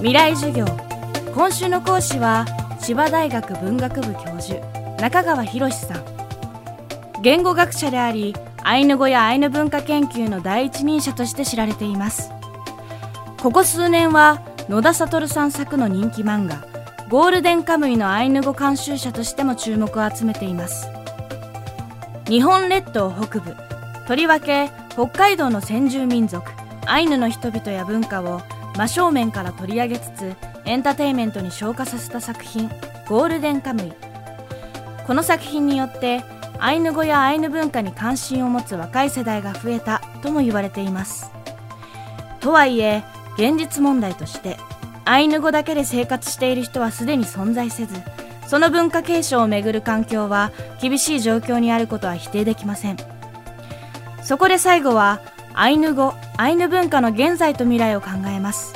未来授業。今週の講師は千葉大学文学部教授中川博さん。言語学者でありアイヌ語やアイヌ文化研究の第一人者として知られています。ここ数年は野田悟さん作の人気漫画ゴールデンカムイのアイヌ語監修者としても注目を集めています。日本列島北部とりわけ北海道の先住民族アイヌの人々や文化を真正面から取り上げつつエンターテインメントに昇華させた作品ゴールデンカムイ。この作品によってアイヌ語やアイヌ文化に関心を持つ若い世代が増えたとも言われています。とはいえ現実問題としてアイヌ語だけで生活している人はすでに存在せずその文化継承をめぐる環境は厳しい状況にあることは否定できません。そこで最後はアイヌ語アイヌ文化の現在と未来を考えます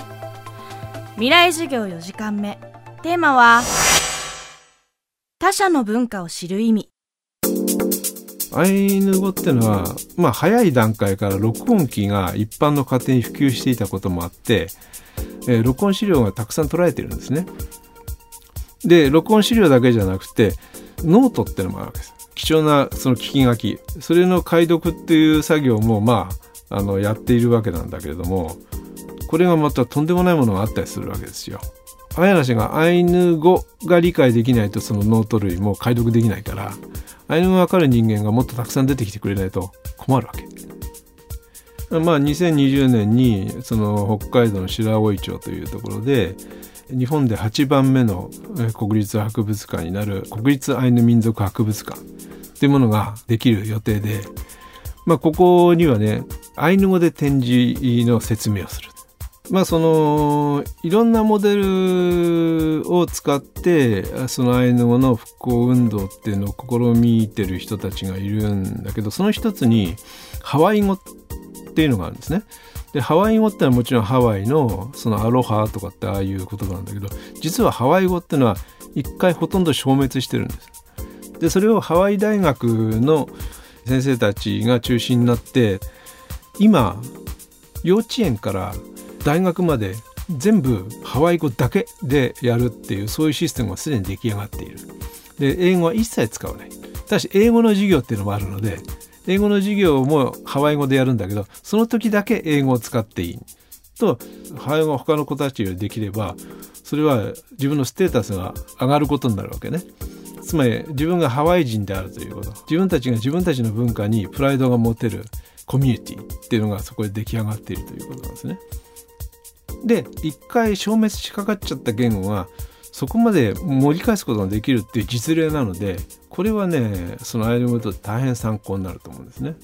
未来授業4時間目テーマは他者の文化を知る意味アイヌ語っていうのは、まあ、早い段階から録音機が一般の家庭に普及していたこともあって、えー、録音資料がたくさん取られてるんですね。で録音資料だけじゃなくてノートっていうのもあるわけです。貴重なその聞き書きそれの解読っていう作業もまああのやっているわけなんだけれどもこれがまたとんでもないものがあったりするわけですよ。あやなしがアイヌ語が理解できないとそのノート類も解読できないからアイヌ語がわかる人間がもっとたくさん出てきてくれないと困るわけ。まあ、2020年にその北海道の白老町というところで日本で8番目の国立博物館になる国立アイヌ民族博物館というものができる予定で、まあ、ここにはねアイヌ語で展示の説明をする。まあそのいろんなモデルを使ってそのアイヌ語の復興運動っていうのを試みてる人たちがいるんだけどその一つにハワイ語っていうのがあるんですね。でハワイ語ってのはもちろんハワイのそのアロハとかってああいう言葉なんだけど実はハワイ語っていうのは一回ほとんど消滅してるんです。でそれをハワイ大学の先生たちが中心になって今幼稚園から大学まで全部ハワイ語だけでやるっていうそういうシステムがすでに出来上がっている。で英語は一切使わない。ただし英語の授業っていうのもあるので英語の授業もハワイ語でやるんだけどその時だけ英語を使っていい。とハワイ語が他の子たちよりできればそれは自分のステータスが上がることになるわけね。つまり自分がハワイ人であるということ自分たちが自分たちの文化にプライドが持てるコミュニティっていうのがそこで出来上がっているということなんですね。で一回消滅しかかっちゃった言語がそこまで盛り返すことができるっていう実例なのでこれはねそのアイヌ語と大変参考になると思うんですね。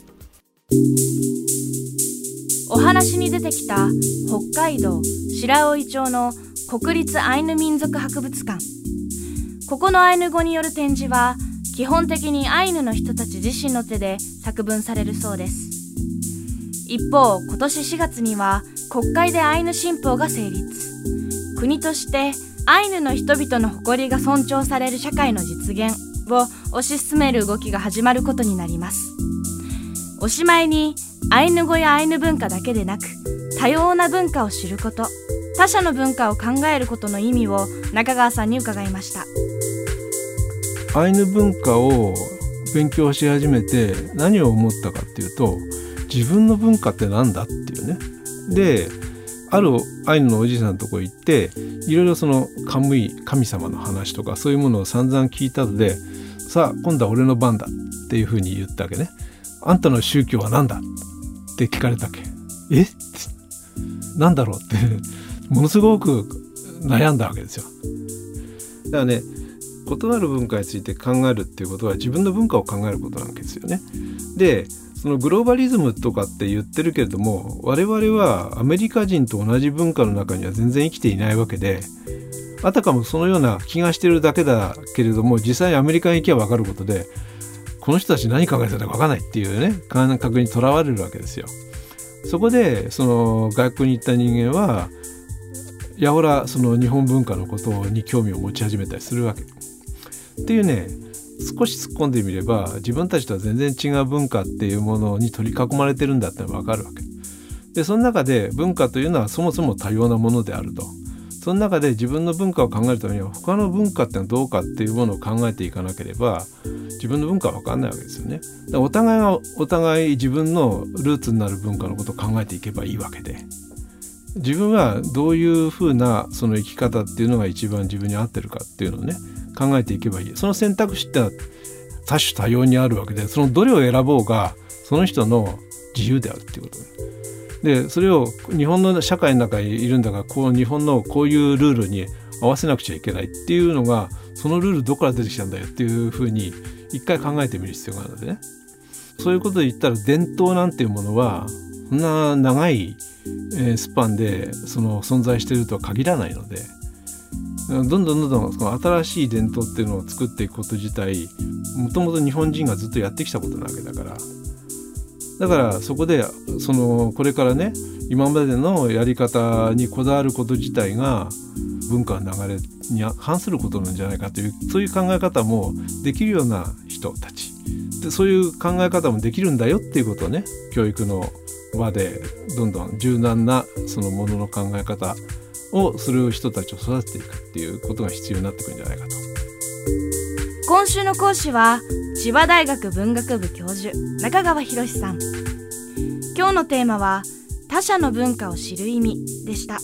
お話に出てきた北海道白老町の国立アイヌ民族博物館ここのアイヌ語による展示は基本的にアイヌの人たち自身の手で作文されるそうです一方今年4月には国会でアイヌ新法が成立。国としてアイヌの人々の誇りが尊重される社会の実現を推し進める動きが始まることになります。おしまいにアイヌ語やアイヌ文化だけでなく多様な文化を知ること他者の文化を考えることの意味を中川さんに伺いました。アイヌ文化を勉強し始めて何を思ったかっていうと自分の文化って何だっていうね。であるアイヌのおじいさんのとこ行っていろいろそのカムイ神様の話とかそういうものを散々聞いたのでさあ今度は俺の番だっていうふうに言ったわけね。あんたの宗教は何だ？って聞かれたわけ。え？なんだろうってものすごく悩んだわけですよ。だからね異なる文化について考えるっていうことは自分の文化を考えることなわけですよね。でそのグローバリズムとかって言ってるけれども我々はアメリカ人と同じ文化の中には全然生きていないわけであたかもそのような気がしてるだけだけれども実際アメリカに行けば分かることでこの人たち何考えてるか分かんないっていうね感覚にとらわれるわけですよ。そこでその外国に行った人間はやほらその日本文化のことに興味を持ち始めたりするわけ。っていうね少し突っ込んでみれば自分たちとは全然違う文化っていうものに取り囲まれてるんだってのが分かるわけ。でその中で文化というのはそもそも多様なものであると。その中で自分の文化を考えるためには他の文化ってのはどうかっていうものを考えていかなければ自分の文化は分かんないわけですよね。お互いがお互い自分のルーツになる文化のことを考えていけばいいわけで自分はどういうふうなその生き方っていうのが一番自分に合ってるかっていうのをね考えていけばいい。その選択肢っては多種多様にあるわけでそのどれを選ぼうがその人の自由であるっていうこと。でそれを日本の社会の中にいるんだからこう日本のこういうルールに合わせなくちゃいけないっていうのがそのルールどこから出てきたんだよっていうふうに一回考えてみる必要があるのでね。そういうことで言ったら伝統なんていうものはそんな長いスパンでその存在しているとは限らないのでどんどんどんどんその新しい伝統っていうのを作っていくこと自体もともと日本人がずっとやってきたことなわけだから。だからそこでそのこれからね今までのやり方にこだわること自体が文化の流れに反することなんじゃないかというそういう考え方もできるような人たち。でそういう考え方もできるんだよっていうことをね教育の場でどんどん柔軟なそのものの考え方をする人たちを育てていくっていうことが必要になってくるんじゃないかと。今週の講師は千葉大学文学部教授中川博さん。今日のテーマは他者の文化を知る意味でした。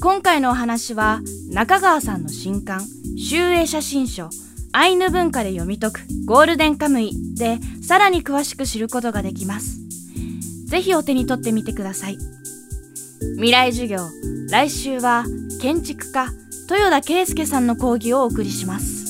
今回のお話は中川さんの新刊集英写真書アイヌ文化で読み解くゴールデンカムイでさらに詳しく知ることができます。ぜひお手に取ってみてください。未来授業来週は建築家豊田圭介さんの講義をお送りします。